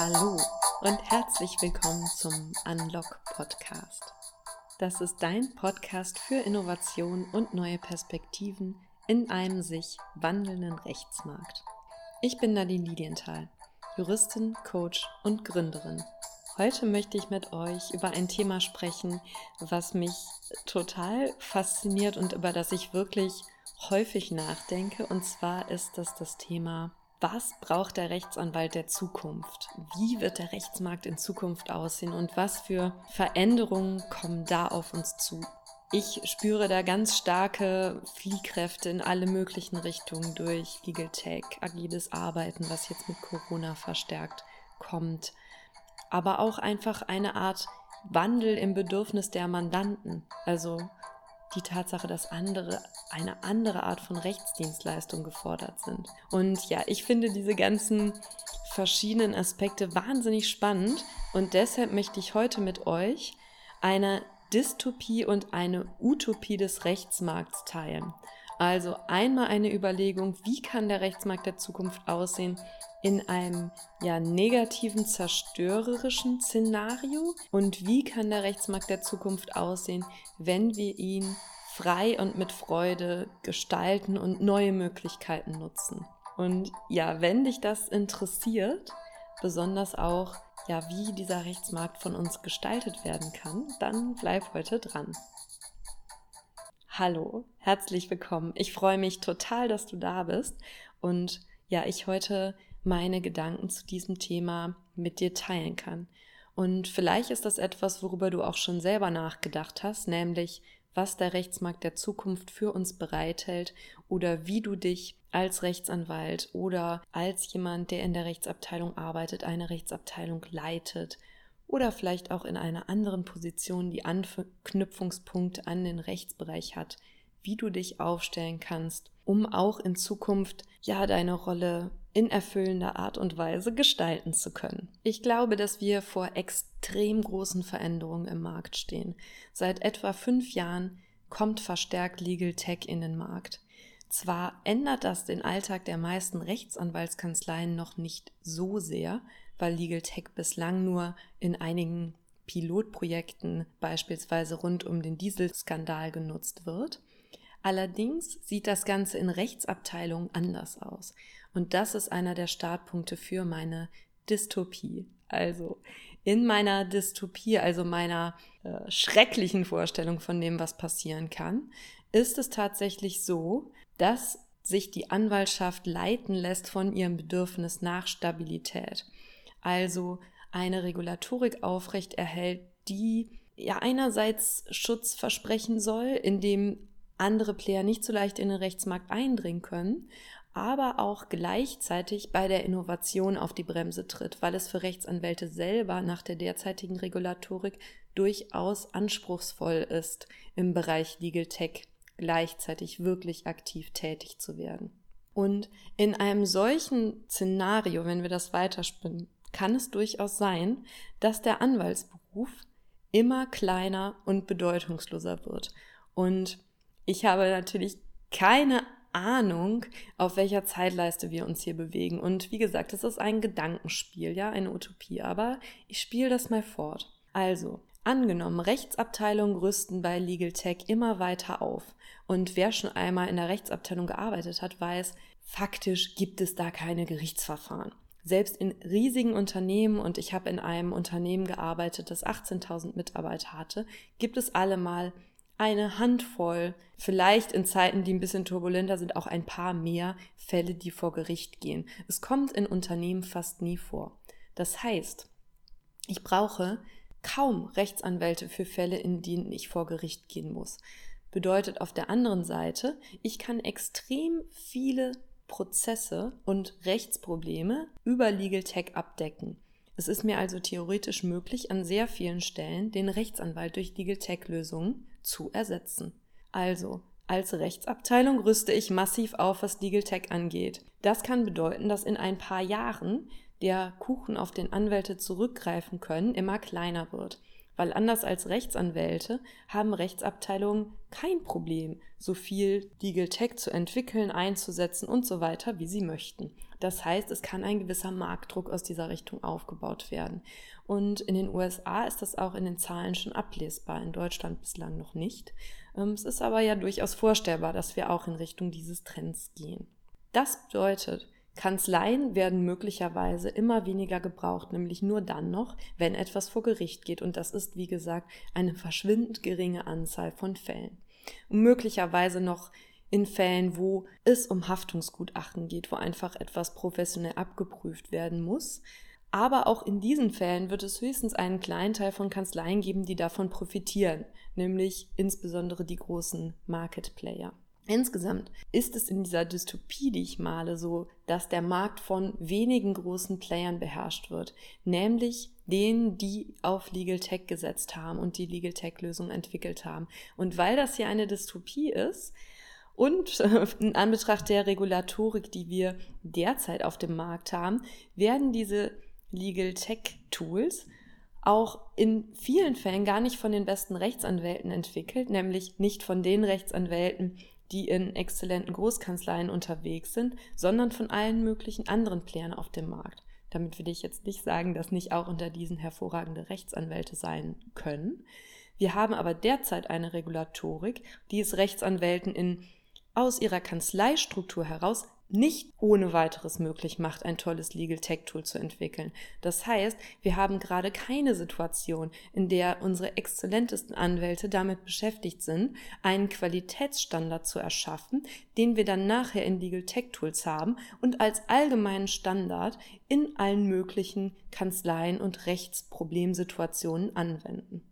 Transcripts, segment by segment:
Hallo und herzlich willkommen zum Unlock Podcast. Das ist dein Podcast für Innovation und neue Perspektiven in einem sich wandelnden Rechtsmarkt. Ich bin Nadine Lidienthal, Juristin, Coach und Gründerin. Heute möchte ich mit euch über ein Thema sprechen, was mich total fasziniert und über das ich wirklich häufig nachdenke. Und zwar ist das das Thema was braucht der Rechtsanwalt der Zukunft? Wie wird der Rechtsmarkt in Zukunft aussehen und was für Veränderungen kommen da auf uns zu? Ich spüre da ganz starke Fliehkräfte in alle möglichen Richtungen durch Legal Tech, agiles Arbeiten, was jetzt mit Corona verstärkt kommt, aber auch einfach eine Art Wandel im Bedürfnis der Mandanten. Also die Tatsache, dass andere eine andere Art von Rechtsdienstleistung gefordert sind. Und ja, ich finde diese ganzen verschiedenen Aspekte wahnsinnig spannend und deshalb möchte ich heute mit euch eine Dystopie und eine Utopie des Rechtsmarkts teilen. Also einmal eine Überlegung, wie kann der Rechtsmarkt der Zukunft aussehen in einem ja negativen, zerstörerischen Szenario und wie kann der Rechtsmarkt der Zukunft aussehen, wenn wir ihn frei und mit Freude gestalten und neue Möglichkeiten nutzen. Und ja, wenn dich das interessiert, besonders auch ja, wie dieser Rechtsmarkt von uns gestaltet werden kann, dann bleib heute dran. Hallo, herzlich willkommen. Ich freue mich total, dass du da bist und ja, ich heute meine Gedanken zu diesem Thema mit dir teilen kann. Und vielleicht ist das etwas, worüber du auch schon selber nachgedacht hast, nämlich was der Rechtsmarkt der Zukunft für uns bereithält oder wie du dich als Rechtsanwalt oder als jemand, der in der Rechtsabteilung arbeitet, eine Rechtsabteilung leitet oder vielleicht auch in einer anderen Position die Anknüpfungspunkte an den Rechtsbereich hat, wie du dich aufstellen kannst, um auch in Zukunft ja deine Rolle in erfüllender Art und Weise gestalten zu können. Ich glaube, dass wir vor extrem großen Veränderungen im Markt stehen. Seit etwa fünf Jahren kommt verstärkt Legal Tech in den Markt. Zwar ändert das den Alltag der meisten Rechtsanwaltskanzleien noch nicht so sehr, weil Legal Tech bislang nur in einigen Pilotprojekten beispielsweise rund um den Dieselskandal genutzt wird. Allerdings sieht das Ganze in Rechtsabteilungen anders aus. Und das ist einer der Startpunkte für meine Dystopie. Also in meiner Dystopie, also meiner äh, schrecklichen Vorstellung von dem, was passieren kann, ist es tatsächlich so, dass sich die Anwaltschaft leiten lässt von ihrem Bedürfnis nach Stabilität. Also eine Regulatorik aufrecht erhält, die ja einerseits Schutz versprechen soll, indem andere Player nicht so leicht in den Rechtsmarkt eindringen können, aber auch gleichzeitig bei der Innovation auf die Bremse tritt, weil es für Rechtsanwälte selber nach der derzeitigen Regulatorik durchaus anspruchsvoll ist, im Bereich Legal Tech gleichzeitig wirklich aktiv tätig zu werden. Und in einem solchen Szenario, wenn wir das weiterspinnen, kann es durchaus sein, dass der Anwaltsberuf immer kleiner und bedeutungsloser wird. Und ich habe natürlich keine Ahnung, auf welcher Zeitleiste wir uns hier bewegen. Und wie gesagt, es ist ein Gedankenspiel, ja, eine Utopie. Aber ich spiele das mal fort. Also, angenommen, Rechtsabteilungen rüsten bei Legal Tech immer weiter auf. Und wer schon einmal in der Rechtsabteilung gearbeitet hat, weiß, faktisch gibt es da keine Gerichtsverfahren. Selbst in riesigen Unternehmen, und ich habe in einem Unternehmen gearbeitet, das 18.000 Mitarbeiter hatte, gibt es allemal eine Handvoll, vielleicht in Zeiten, die ein bisschen turbulenter sind, auch ein paar mehr Fälle, die vor Gericht gehen. Es kommt in Unternehmen fast nie vor. Das heißt, ich brauche kaum Rechtsanwälte für Fälle, in denen ich vor Gericht gehen muss. Bedeutet auf der anderen Seite, ich kann extrem viele Prozesse und Rechtsprobleme über Legal Tech abdecken. Es ist mir also theoretisch möglich, an sehr vielen Stellen den Rechtsanwalt durch Legal Tech Lösungen zu ersetzen. Also, als Rechtsabteilung rüste ich massiv auf, was Legal Tech angeht. Das kann bedeuten, dass in ein paar Jahren der Kuchen, auf den Anwälte zurückgreifen können, immer kleiner wird. Weil anders als Rechtsanwälte haben Rechtsabteilungen kein Problem, so viel Legal Tech zu entwickeln, einzusetzen und so weiter, wie sie möchten. Das heißt, es kann ein gewisser Marktdruck aus dieser Richtung aufgebaut werden. Und in den USA ist das auch in den Zahlen schon ablesbar, in Deutschland bislang noch nicht. Ähm, es ist aber ja durchaus vorstellbar, dass wir auch in Richtung dieses Trends gehen. Das bedeutet, Kanzleien werden möglicherweise immer weniger gebraucht, nämlich nur dann noch, wenn etwas vor Gericht geht. Und das ist, wie gesagt, eine verschwindend geringe Anzahl von Fällen. Und möglicherweise noch in Fällen, wo es um Haftungsgutachten geht, wo einfach etwas professionell abgeprüft werden muss. Aber auch in diesen Fällen wird es höchstens einen kleinen Teil von Kanzleien geben, die davon profitieren, nämlich insbesondere die großen Market Player. Insgesamt ist es in dieser Dystopie, die ich male, so, dass der Markt von wenigen großen Playern beherrscht wird, nämlich denen, die auf Legal Tech gesetzt haben und die Legal Tech Lösung entwickelt haben. Und weil das hier eine Dystopie ist und in Anbetracht der Regulatorik, die wir derzeit auf dem Markt haben, werden diese Legal Tech Tools auch in vielen Fällen gar nicht von den besten Rechtsanwälten entwickelt, nämlich nicht von den Rechtsanwälten, die in exzellenten Großkanzleien unterwegs sind, sondern von allen möglichen anderen Playern auf dem Markt. Damit will ich jetzt nicht sagen, dass nicht auch unter diesen hervorragende Rechtsanwälte sein können. Wir haben aber derzeit eine Regulatorik, die es Rechtsanwälten in aus ihrer Kanzleistruktur heraus nicht ohne weiteres möglich macht, ein tolles Legal Tech Tool zu entwickeln. Das heißt, wir haben gerade keine Situation, in der unsere exzellentesten Anwälte damit beschäftigt sind, einen Qualitätsstandard zu erschaffen, den wir dann nachher in Legal Tech Tools haben und als allgemeinen Standard in allen möglichen Kanzleien und Rechtsproblemsituationen anwenden.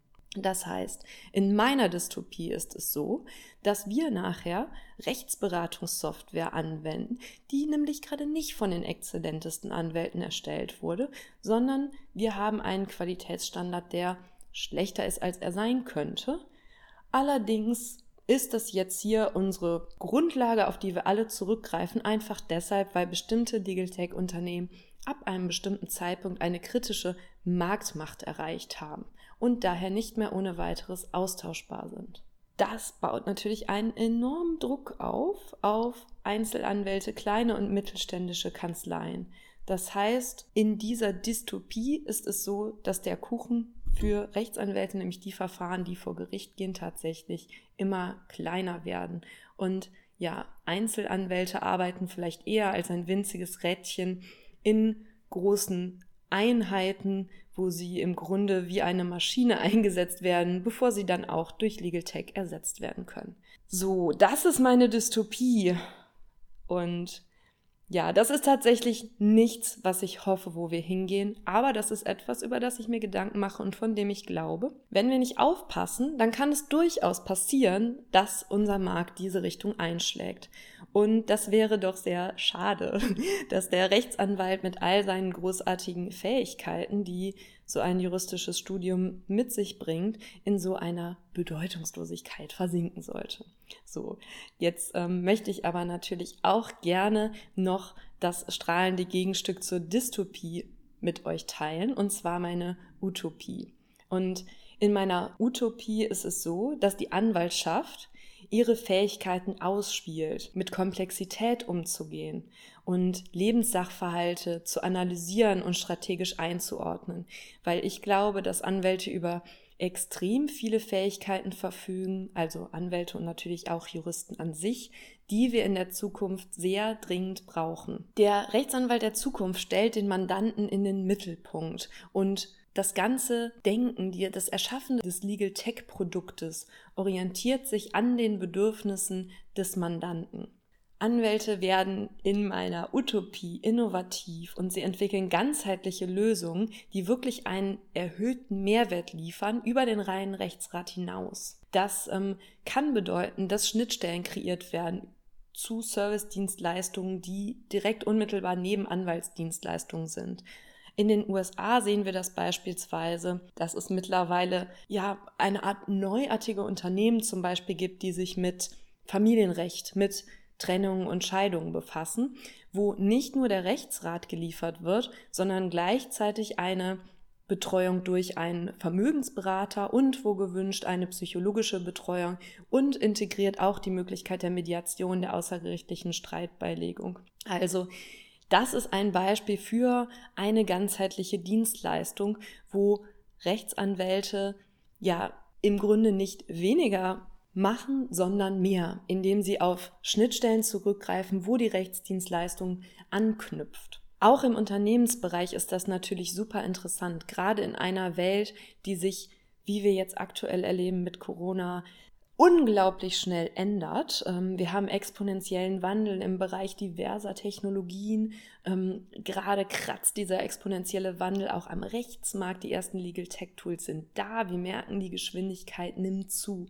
Das heißt, in meiner Dystopie ist es so, dass wir nachher Rechtsberatungssoftware anwenden, die nämlich gerade nicht von den exzellentesten Anwälten erstellt wurde, sondern wir haben einen Qualitätsstandard, der schlechter ist, als er sein könnte. Allerdings ist das jetzt hier unsere Grundlage, auf die wir alle zurückgreifen, einfach deshalb, weil bestimmte Legal Tech Unternehmen ab einem bestimmten Zeitpunkt eine kritische Marktmacht erreicht haben und daher nicht mehr ohne weiteres austauschbar sind. Das baut natürlich einen enormen Druck auf, auf Einzelanwälte, kleine und mittelständische Kanzleien. Das heißt, in dieser Dystopie ist es so, dass der Kuchen für Rechtsanwälte, nämlich die Verfahren, die vor Gericht gehen, tatsächlich immer kleiner werden. Und ja, Einzelanwälte arbeiten vielleicht eher als ein winziges Rädchen in großen Einheiten, wo sie im Grunde wie eine Maschine eingesetzt werden, bevor sie dann auch durch Legal Tech ersetzt werden können. So, das ist meine Dystopie. Und ja, das ist tatsächlich nichts, was ich hoffe, wo wir hingehen, aber das ist etwas, über das ich mir Gedanken mache und von dem ich glaube, wenn wir nicht aufpassen, dann kann es durchaus passieren, dass unser Markt diese Richtung einschlägt. Und das wäre doch sehr schade, dass der Rechtsanwalt mit all seinen großartigen Fähigkeiten, die so ein juristisches Studium mit sich bringt, in so einer Bedeutungslosigkeit versinken sollte. So, jetzt ähm, möchte ich aber natürlich auch gerne noch das strahlende Gegenstück zur Dystopie mit euch teilen, und zwar meine Utopie. Und in meiner Utopie ist es so, dass die Anwaltschaft ihre Fähigkeiten ausspielt, mit Komplexität umzugehen und Lebenssachverhalte zu analysieren und strategisch einzuordnen, weil ich glaube, dass Anwälte über extrem viele Fähigkeiten verfügen, also Anwälte und natürlich auch Juristen an sich, die wir in der Zukunft sehr dringend brauchen. Der Rechtsanwalt der Zukunft stellt den Mandanten in den Mittelpunkt und das ganze Denken, das Erschaffen des Legal Tech Produktes orientiert sich an den Bedürfnissen des Mandanten. Anwälte werden in meiner Utopie innovativ und sie entwickeln ganzheitliche Lösungen, die wirklich einen erhöhten Mehrwert liefern über den reinen Rechtsrat hinaus. Das ähm, kann bedeuten, dass Schnittstellen kreiert werden zu Servicedienstleistungen, die direkt unmittelbar neben Anwaltsdienstleistungen sind. In den USA sehen wir das beispielsweise, dass es mittlerweile ja eine Art neuartige Unternehmen zum Beispiel gibt, die sich mit Familienrecht, mit Trennungen und Scheidungen befassen, wo nicht nur der Rechtsrat geliefert wird, sondern gleichzeitig eine Betreuung durch einen Vermögensberater und wo gewünscht eine psychologische Betreuung und integriert auch die Möglichkeit der Mediation der außergerichtlichen Streitbeilegung. Also das ist ein Beispiel für eine ganzheitliche Dienstleistung, wo Rechtsanwälte ja im Grunde nicht weniger machen, sondern mehr, indem sie auf Schnittstellen zurückgreifen, wo die Rechtsdienstleistung anknüpft. Auch im Unternehmensbereich ist das natürlich super interessant, gerade in einer Welt, die sich, wie wir jetzt aktuell erleben mit Corona, unglaublich schnell ändert. Ähm, wir haben exponentiellen Wandel im Bereich diverser Technologien. Ähm, gerade kratzt dieser exponentielle Wandel auch am Rechtsmarkt. Die ersten Legal Tech Tools sind da. Wir merken, die Geschwindigkeit nimmt zu.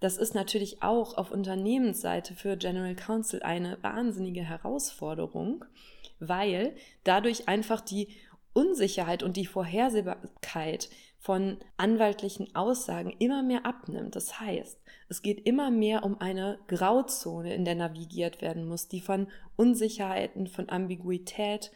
Das ist natürlich auch auf Unternehmensseite für General Counsel eine wahnsinnige Herausforderung weil dadurch einfach die Unsicherheit und die Vorhersehbarkeit von anwaltlichen Aussagen immer mehr abnimmt. Das heißt, es geht immer mehr um eine Grauzone, in der navigiert werden muss, die von Unsicherheiten, von Ambiguität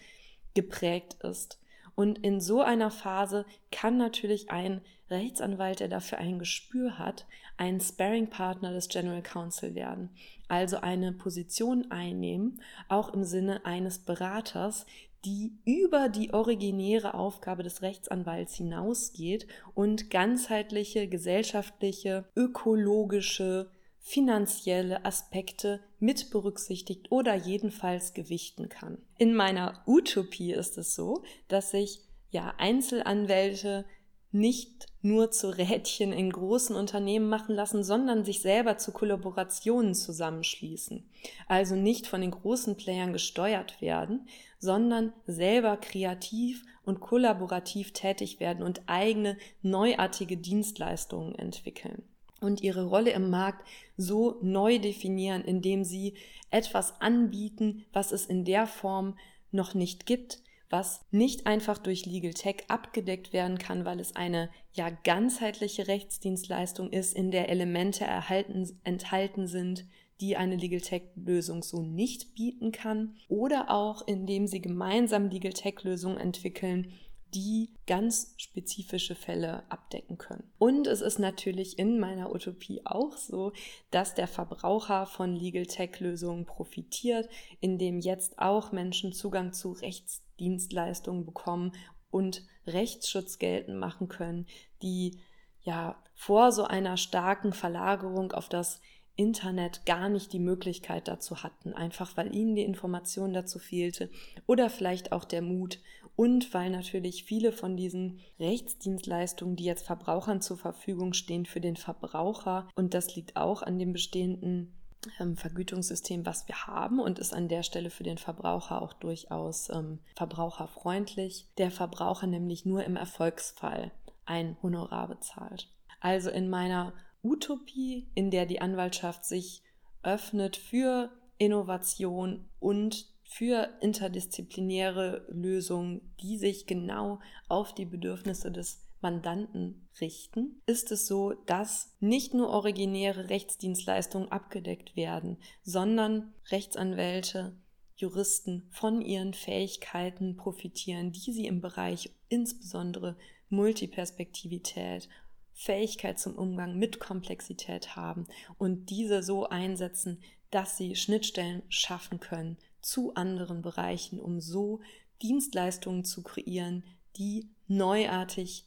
geprägt ist. Und in so einer Phase kann natürlich ein Rechtsanwalt, der dafür ein Gespür hat, ein Sparring-Partner des General Counsel werden. Also eine Position einnehmen, auch im Sinne eines Beraters, die über die originäre Aufgabe des Rechtsanwalts hinausgeht und ganzheitliche, gesellschaftliche, ökologische, finanzielle Aspekte mit berücksichtigt oder jedenfalls gewichten kann. In meiner Utopie ist es so, dass sich ja Einzelanwälte nicht nur zu Rädchen in großen Unternehmen machen lassen, sondern sich selber zu Kollaborationen zusammenschließen. Also nicht von den großen Playern gesteuert werden, sondern selber kreativ und kollaborativ tätig werden und eigene neuartige Dienstleistungen entwickeln und ihre Rolle im Markt so neu definieren, indem sie etwas anbieten, was es in der Form noch nicht gibt, was nicht einfach durch Legal Tech abgedeckt werden kann, weil es eine ja ganzheitliche Rechtsdienstleistung ist, in der Elemente erhalten, enthalten sind, die eine Legal Tech Lösung so nicht bieten kann, oder auch indem sie gemeinsam Legal Tech Lösungen entwickeln, die ganz spezifische Fälle abdecken können. Und es ist natürlich in meiner Utopie auch so, dass der Verbraucher von Legal Tech Lösungen profitiert, indem jetzt auch Menschen Zugang zu Rechtsdienstleistungen bekommen und Rechtsschutz geltend machen können, die ja vor so einer starken Verlagerung auf das Internet gar nicht die Möglichkeit dazu hatten, einfach weil ihnen die Information dazu fehlte oder vielleicht auch der Mut und weil natürlich viele von diesen Rechtsdienstleistungen, die jetzt Verbrauchern zur Verfügung stehen, für den Verbraucher, und das liegt auch an dem bestehenden ähm, Vergütungssystem, was wir haben und ist an der Stelle für den Verbraucher auch durchaus ähm, verbraucherfreundlich. Der Verbraucher nämlich nur im Erfolgsfall ein Honorar bezahlt. Also in meiner Utopie, in der die Anwaltschaft sich öffnet für Innovation und für interdisziplinäre Lösungen, die sich genau auf die Bedürfnisse des Mandanten richten, ist es so, dass nicht nur originäre Rechtsdienstleistungen abgedeckt werden, sondern Rechtsanwälte, Juristen von ihren Fähigkeiten profitieren, die sie im Bereich insbesondere Multiperspektivität, Fähigkeit zum Umgang mit Komplexität haben und diese so einsetzen, dass sie Schnittstellen schaffen können zu anderen Bereichen, um so Dienstleistungen zu kreieren, die neuartig,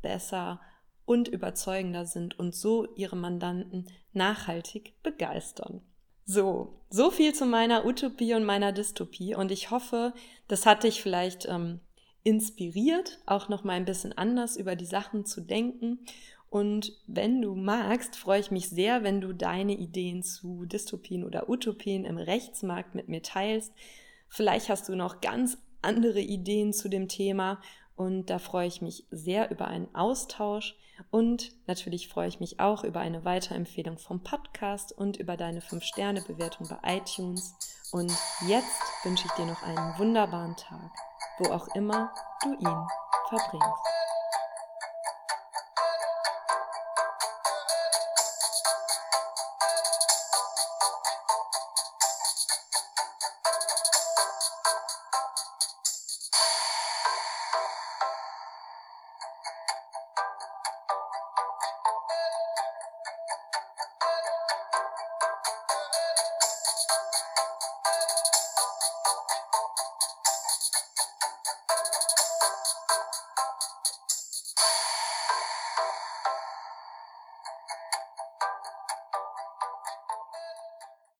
besser und überzeugender sind und so ihre Mandanten nachhaltig begeistern. So, so viel zu meiner Utopie und meiner Dystopie und ich hoffe, das hat dich vielleicht ähm, inspiriert, auch noch mal ein bisschen anders über die Sachen zu denken und wenn du magst, freue ich mich sehr, wenn du deine Ideen zu Dystopien oder Utopien im Rechtsmarkt mit mir teilst. Vielleicht hast du noch ganz andere Ideen zu dem Thema und da freue ich mich sehr über einen Austausch und natürlich freue ich mich auch über eine Weiterempfehlung vom Podcast und über deine 5-Sterne-Bewertung bei iTunes. Und jetzt wünsche ich dir noch einen wunderbaren Tag, wo auch immer du ihn verbringst.